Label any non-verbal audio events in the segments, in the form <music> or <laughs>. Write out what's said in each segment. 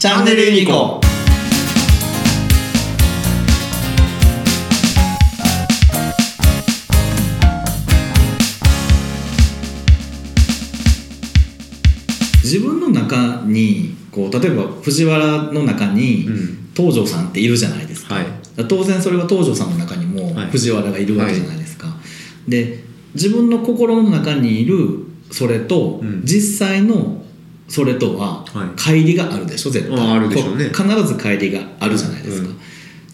チャンネルユニコ自分の中にこう例えば藤原の中にうん。東條さんっているじゃないですか,、はい。当然それは東條さんの中にもはい。藤原がいるわけじゃないですか、で自分の心の中にいるそれと、うん。実際のそれとははい。乖離があるでしょ絶対。ああるでしょうね。こ必ず乖離があるじゃないですか、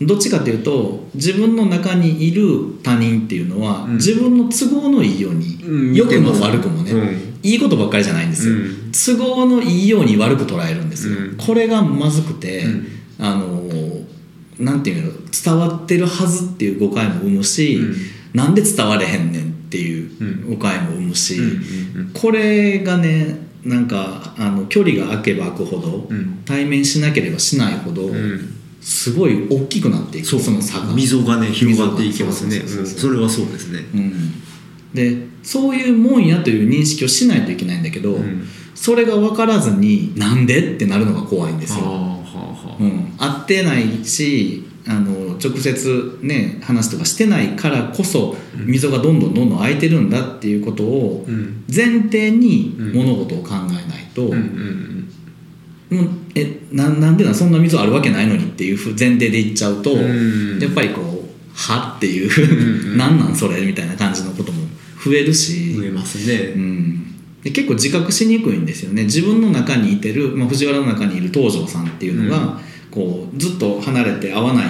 うどっちかというと自分の中にいる他人っていうのは、うん。自分の都合のいいように、うん良くも悪くもね、うん。いいことばっかりじゃないんですよ、うん。都合のいいように悪く捉えるんですよ、うん。これがまずくて、うん。あのなんていうの伝わってるはずっていう誤解も生むし、うん。なんで伝われへんねんっていううん。誤解も生むし、これがねなんかあの距離が空けば空くほど、うん。対面しなければしないほど、うん。すごい大きくなっていくそうその差が。溝がね広がっていきますね。それはそうですね。うん、でそういうもんやという認識をしないといけないんだけど、うん。それが分からずになんでってなるのが怖いんですよ。はあはあはあ。うん、会ってないしあの直接ね話とかしてないからこそ溝がどんどんどんどん開いてるんだっていうことをうん。前提にうん。物事を考えないと、うんうんもうえななんでなんそんな溝あるわけないのにっていう前提で言っちゃうと、うん。やっぱりこう「は?」っていんううん「<laughs> なんなんそれ」みたいな感じのことも増えるし、増えますうねん、で結構自覚しにくいんですよね。自分の中にいてる、まあ、藤原の中にいる東條さんっていうのが、こうずっと離れて会わな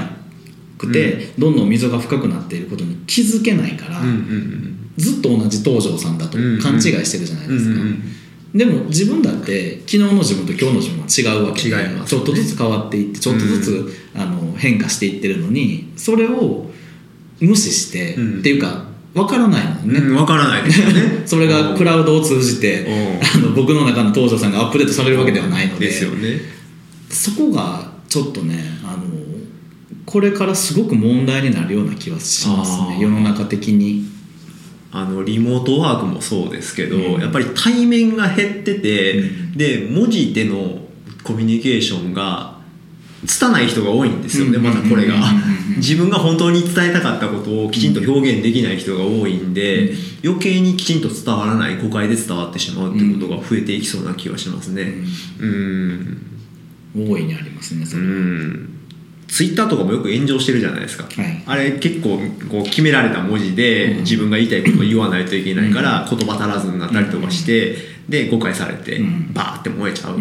くて、どんどん溝が深くなっていることに気づけないから、うんうんずっと同じ東條さんだと勘違いしてるじゃないうんですか。うんでも自分だって昨日の自分と今日の自分は違うわけでね。ちょっとずつ変わっていってちょっとずつ、あの変化していってるのにそれを無視して、うん。っていうか分からないもんね、うんわからないですよね。<laughs> それがクラウドを通じてうん。あの僕の中の東條さんがアップデートされるわけではないので。ですよね。そこがちょっとねあのこれからすごく問題になるような気はしますね。世の中的に。あのリモートワークもそうですけど、うん。やっぱり対面が減ってて、うん。で文字でのコミュニケーションが拙い人が多いんですよね、うん。またこれが。自分が本当に伝えたかったことをきちんと表現できない人が多いんで、余計にきちんと伝わらない誤解で伝わってしまうってことが増えていきそうな気はしますね。うん大いにありますねそうれんツイッターとかもよく炎上してるじゃないですか、はい。あれ結構こう決められた文字でうん。自分が言いたいことを言わないといけないから言葉足らずになったりとかしてで誤解されてうん。バーって燃えちゃう。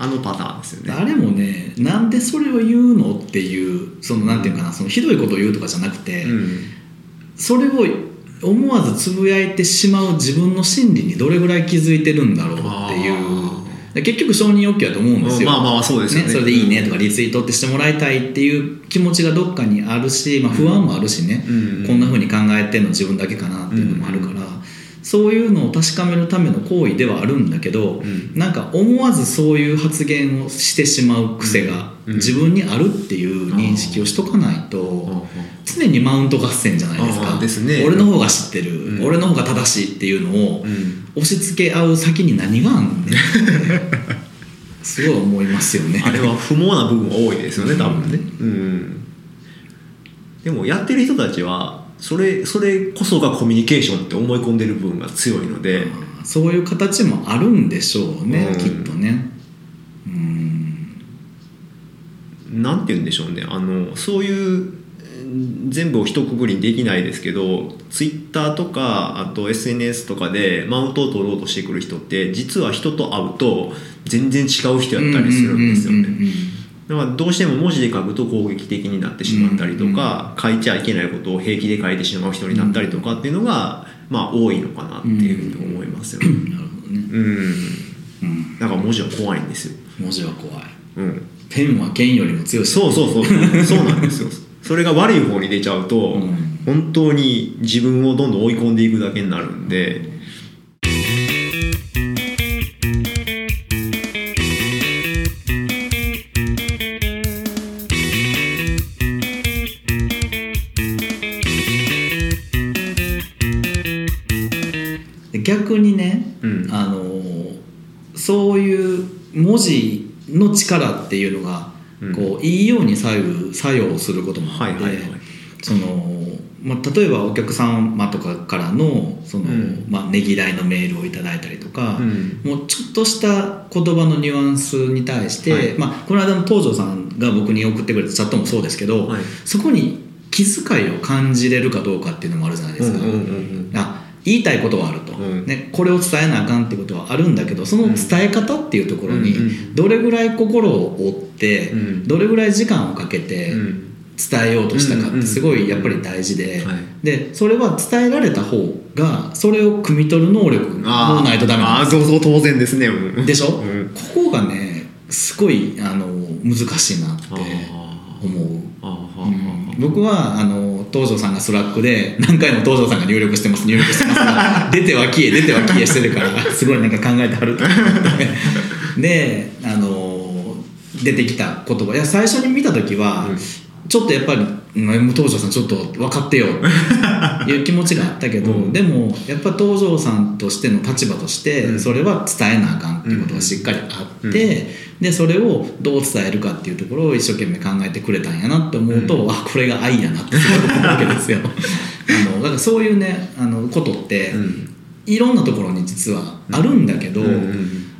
あのパターンですよね。あれもねなんでそれを言うのっていうそのなんていうかなそのひどいことを言うとかじゃなくて、うん。それを思わずつぶやいてしまう自分の心理にどれぐらい気づいてるんだろうっていうで結局承認欲求だと思うんですよ、まあまあそうですよね。それでいいねとかリツイートってしてもらいたいっていう気持ちがどっかにあるし、まあ、不安もあるしね、うん。こんな風に考えてんの自分だけかなっていうのもあるから、そういうのを確かめるための行為ではあるんだけど、ん。なんか思わずそういう発言をしてしまう癖がうん。自分にあるっていう認識をしとかないと常にマウント合戦じゃないですあかーですね。俺の方が知ってる、うん。俺の方が正しいっていうのをうん。押し付け合う先に何があんねん <laughs> すごい思いますよね。あれは不毛な部分が多いですよね多分ね。うん。でもやってる人たちはそれそれこそがコミュニケーションって思い込んでる部分が強いのでそういう形もあるんでしょうね、うん。きっとね。うん。なんて言うんでしょうね。あのそういううん全部を一括りにできないですけどツイッターとかあと SNS とかでマウントを取ろうとしてくる人って実は人と会うと全然違う人やったりするんですよねだからどうしても文字で書くと攻撃的になってしまったりとか、書いちゃいけないことを平気で書いてしまう人になったりとかっていうのが、まあ多いのかなっていうふうに思いますよね。なるほどね、うん。うん、だから文字は怖いんですよ。文字は怖いうん。ペンは剣よりも強いそうそうそう。そうなんですよ。<laughs> それが悪い方に出ちゃうと、うん本当に自分をどんどん追い込んでいくだけになるんで、の力っていうのがうん。こういいように左右作用することもあって、はいはいはい。そのまあ、例えばお客様とかからのその、うん。まあ、ねぎらいのメールをいただいたりとか、うん。もうちょっとした言葉のニュアンスに対して、はい。まあ、この間の東條さんが僕に送ってくれたチャットもそうですけど、はい。そこに気遣いを感じれるかどうかっていうのもあるじゃないですか。うんうんうんうん。あ言いたいことはあると、うん。ね、これを伝えなあかんってことはあるんだけどその伝え方っていうところにどれぐらい心を折って、うん。どれぐらい時間をかけてうん。伝えようとしたかってすごいやっぱり大事で、はい。でそれは伝えられた方がそれを汲み取る能力もあーないとダメなんです。あー。そうそう当然ですね、うん。でしょ、うん。ここがねすごいあの難しいなってあ思う。僕はあの東條さんがスラックで何回も東條さんが入力してます入力してます。が出ては消え出ては消えしてるからすごいなんか考えてはると。思ってであの出てきた言葉。いや最初に見た時は、うん。ちょっとやっぱりうん東條さんちょっと分かってよ。っ <laughs> ていう気持ちがあったけど、うん。でもやっぱ東條さんとしての立場としてうん。それは伝えなあかんっていうことがしっかりあって、でそれをどう伝えるかっていうところを一生懸命考えてくれたんやなって思うと、うあこれが愛やなってすごい思うわけですよ。<laughs> あのだからそういうねあのことって、うん。いろんなところに実はあるんだけど、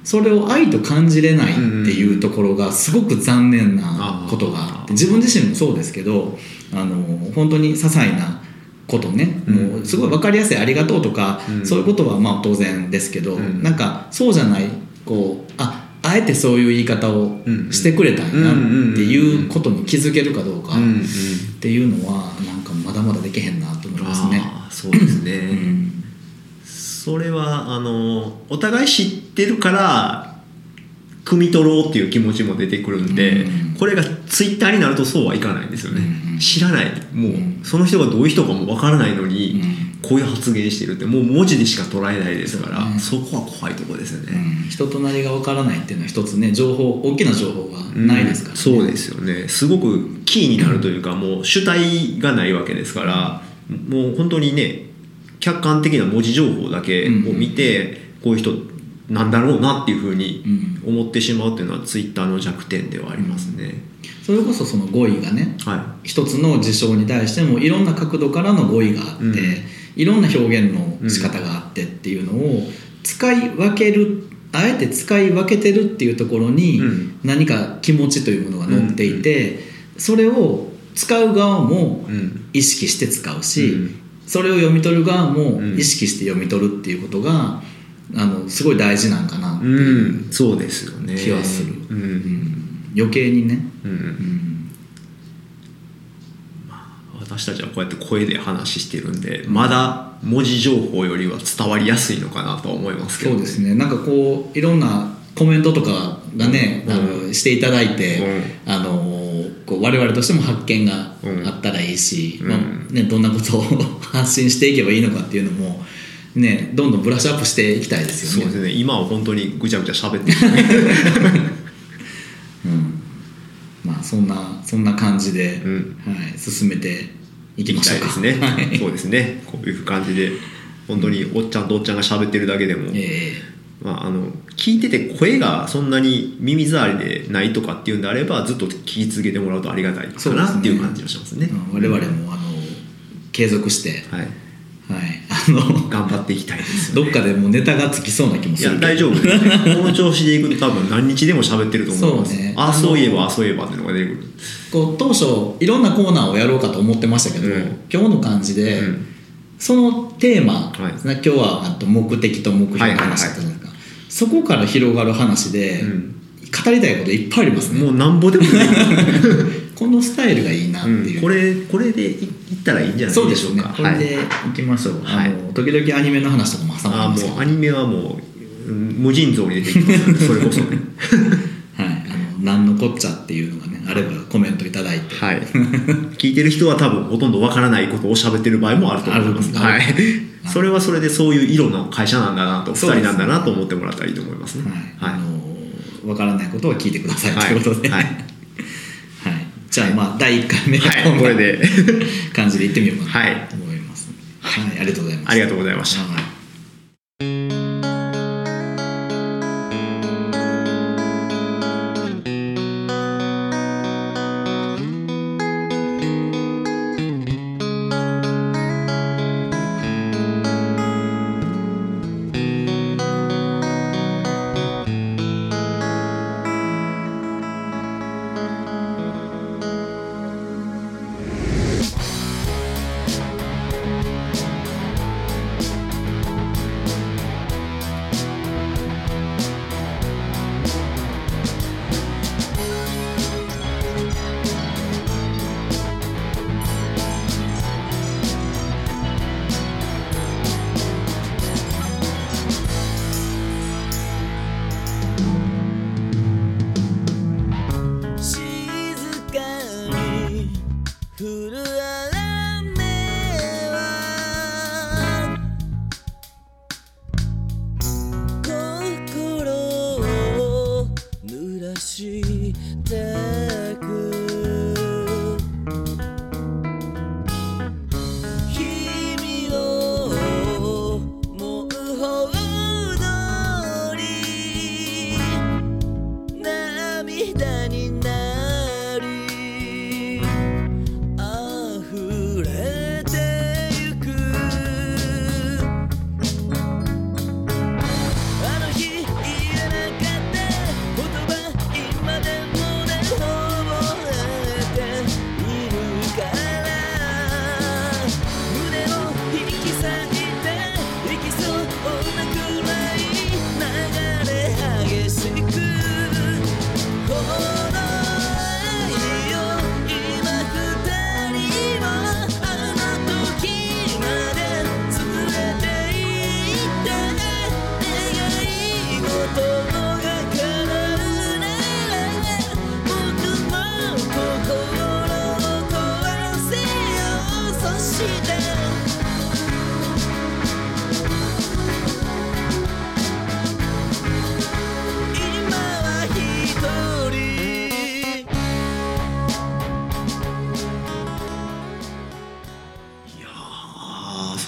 それを愛と感じれないっていうところがすごく残念なことがあって自分自身もそうですけどあの本当に些細なことね、うん。もうすごい分かりやすい「ありがとう」とか、うん。そういうことはまあ当然ですけど、うん。なんかそうじゃないこうああえてそういう言い方をうん。してくれたんやなっていうことに気づけるかどうかっていうのはなんかまだまだできへんなと思いますね。そうですね、うん。それはあのお互い知ってるから汲み取ろうっていう気持ちも出てくるんで、うん。これがツイッターになるとそうはいかないんですよね、うん。知らない。もう、うん。その人がどういう人かもわからないのに、うん。こういう発言してるってもう文字でしか捉えないですからそ,、そうねこは怖いところですようね、ん。人となりがわからないっていうのは一つね情報大きな情報がないですから、ね。そうですよね。すごくキーになるというか、もう主体がないわけですからもう本当にね客観的な文字情報だけを見て、こういう人なんだろうなっていうふうにうん。思ってしまうっていうのはツイッターの弱点ではありますね、それこそその語彙がねは一つの事象に対してもいろんな角度からの語彙があって、うん。いろんな表現の仕方があってっていうのを使い分けるあえて使い分けてるっていうところにうん。何か気持ちというものが乗っていて、それを使う側もい、うん。意識して使うし、うん。それを読み取る側もうん。意識して読み取るっていうことがあのすごい大事なんかなってういう、ん、そうですよね。気はする。うん。うん。余計にね、うん。うん。私たちはこうやって声で話してるんでまだ文字情報よりは伝わりやすいのかなとは思いますけど、そうですね。なんかこういろんなコメントとかがね、うん。あのしていただいて、あのこう我々としても発見があったらいいし、うんまあね、どんなことを <laughs> 発信していけばいいのかっていうのも、ね、どんどんブラッシュアップしていきたいですよね。そうですね。今は本当にぐちゃぐちゃ喋ってる。<laughs> うん。まあそんなそんな感じで、うん。はい、進めていき行ましょうですね、<laughs> はい。そうですね。こういう感じで本当におっちゃんとおっちゃんが喋ってるだけでも、えまあ、あの聞いてて声がそんなに耳障りでないとかっていうんであればずっと聞き続けてもらうとありがたいかなっていう感じがしますね。我々もあの継続して、はい、はい、あの頑張っていきたいですよどっかでもうネタがつきそうな気もいやするけど。大丈夫。ねこの調子でいくと多分何日でも喋ってると思います。そうね。ああそういえばああそういえばっていうのが出てくる。こう当初いろんなコーナーをやろうかと思ってましたけど、うん。今日の感じで、うん。そのテーマ、はい。今日はあと目的と目標の話だったじゃない。ですか、そこから広がる話で、うん。語りたいこといっぱいありますね。もうなんぼでもいい <laughs> このスタイルがいいなっていう、うん。これこれでいいったらいいんじゃないそうでしょうかねこれで。いきましょう、はい。あの時々アニメの話とかも挟ああまりますけど。もうアニメはもう、うん無尽蔵に出てきますよね。<laughs> それこそね。<laughs> はい、あの何のこっちゃっていうのがねあればコメントいただいて、はい。聞いてる人は多分ほとんどわからないことを喋ってる場合もあると思います。はい。それはそれでそういう色の会社なんだなと2そうです人なんだなと思ってもらったらいいと思いますね。はい、はい。あの分からないことは聞いてくださいとい。うことで、はいはいじゃあまあ第1回目ははいこれで。<laughs> 感じでいってみようかはない。と思います、はい。ありがとうございますありがとうございました Coulda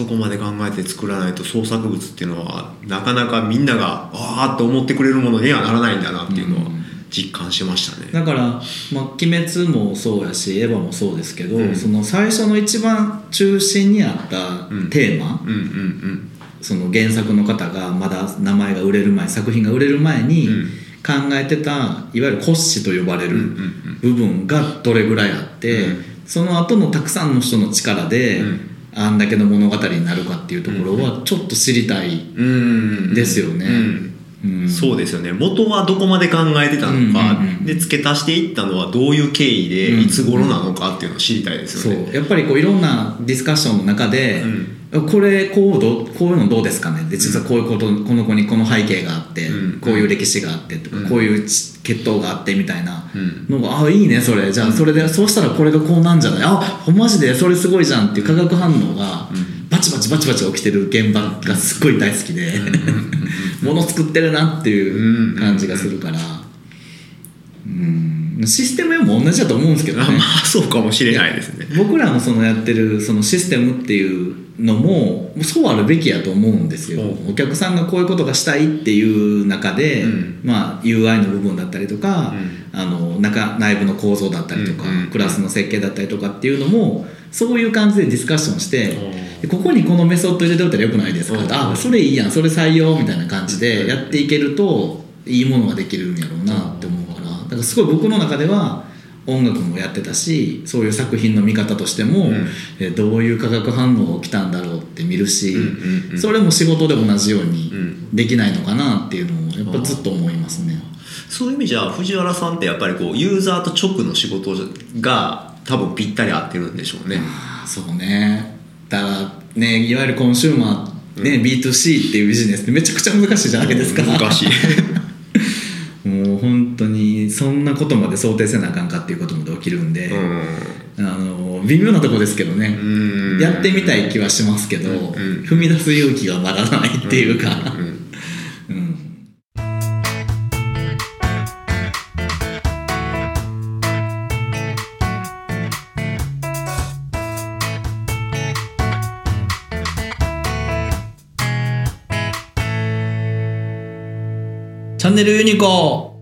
そこまで考えて作らないと創作物っていうのはなかなかみんながああって思ってくれるものにはならないんだなっていうのは実感しましたね。だから、まあ、鬼滅もそうやしエヴァもそうですけど、うん。その最初の一番中心にあったテーマ、うん。うん。その原作の方がまだ名前が売れる前作品が売れる前にうん。考えてたいわゆる骨子と呼ばれるうん。うん。部分がどれぐらいあって、うん。その後のたくさんの人の力で、うんあんだけの物語になるかっていうところはちょっと知りたいですよね。うん。うん。そうですよね。元はどこまで考えてたのか、で付け足していったのはどういう経緯で、うん。いつ頃なのかっていうのを知りたいですそよね。う。やっぱりこういろんなディスカッションの中で、うこれこうどこういうのどうですかね。で実はこういうことこの子にこの背景があって、うんこういう歴史があってとか、うん。こういう血血統があってみたいなうん。のが、あいいねそれ。じゃあそれでそうしたらこれがこうなんじゃない？あマジでそれすごいじゃんっていう化学反応がバチバチバチバチ起きてる現場がすっごい大好きでもの作ってるなっていう感じがするから。うん。システムも同じだと思うんですけどね。あまあそうかもしれないですね。僕らのそのやってるそのシステムっていうのもそうあるべきやと思うんですよ、うお客さんがこういうことがしたいっていう中で、うん。まあ、UI の部分だったりとか、うあの中内部の構造だったりとか、クラスの設計だったりとかっていうのもそういう感じでディスカッションして、ここにこのメソッド入れておいたらよくないですか、うん。あそれいいやんそれ採用みたいな感じでやっていけるといいものができるんやろうなって思うからだからすごい僕の中では音楽もやってたしそういう作品の見方としても、うん。えどういう化学反応が起きたんだろうって見るし、うんうんうんそれも仕事で同じようにうん。できないのかなっていうのをやっぱずっと思いますね。そういう意味じゃ藤原さんってやっぱりこうユーザーと直の仕事が多分ぴったり合ってるんでしょうね。そうね。だからねいわゆるコンシューマー、ね B2C っていうビジネスってめちゃくちゃ難しいじゃないですか。難しい。<laughs> そんなことまで想定せなあかんかっていうことまで起きるんで、うん。あの微妙なとこですけどね、うん。やってみたい気はしますけど、ん。踏み出す勇気がまだないっていうか、チャンネルユニコ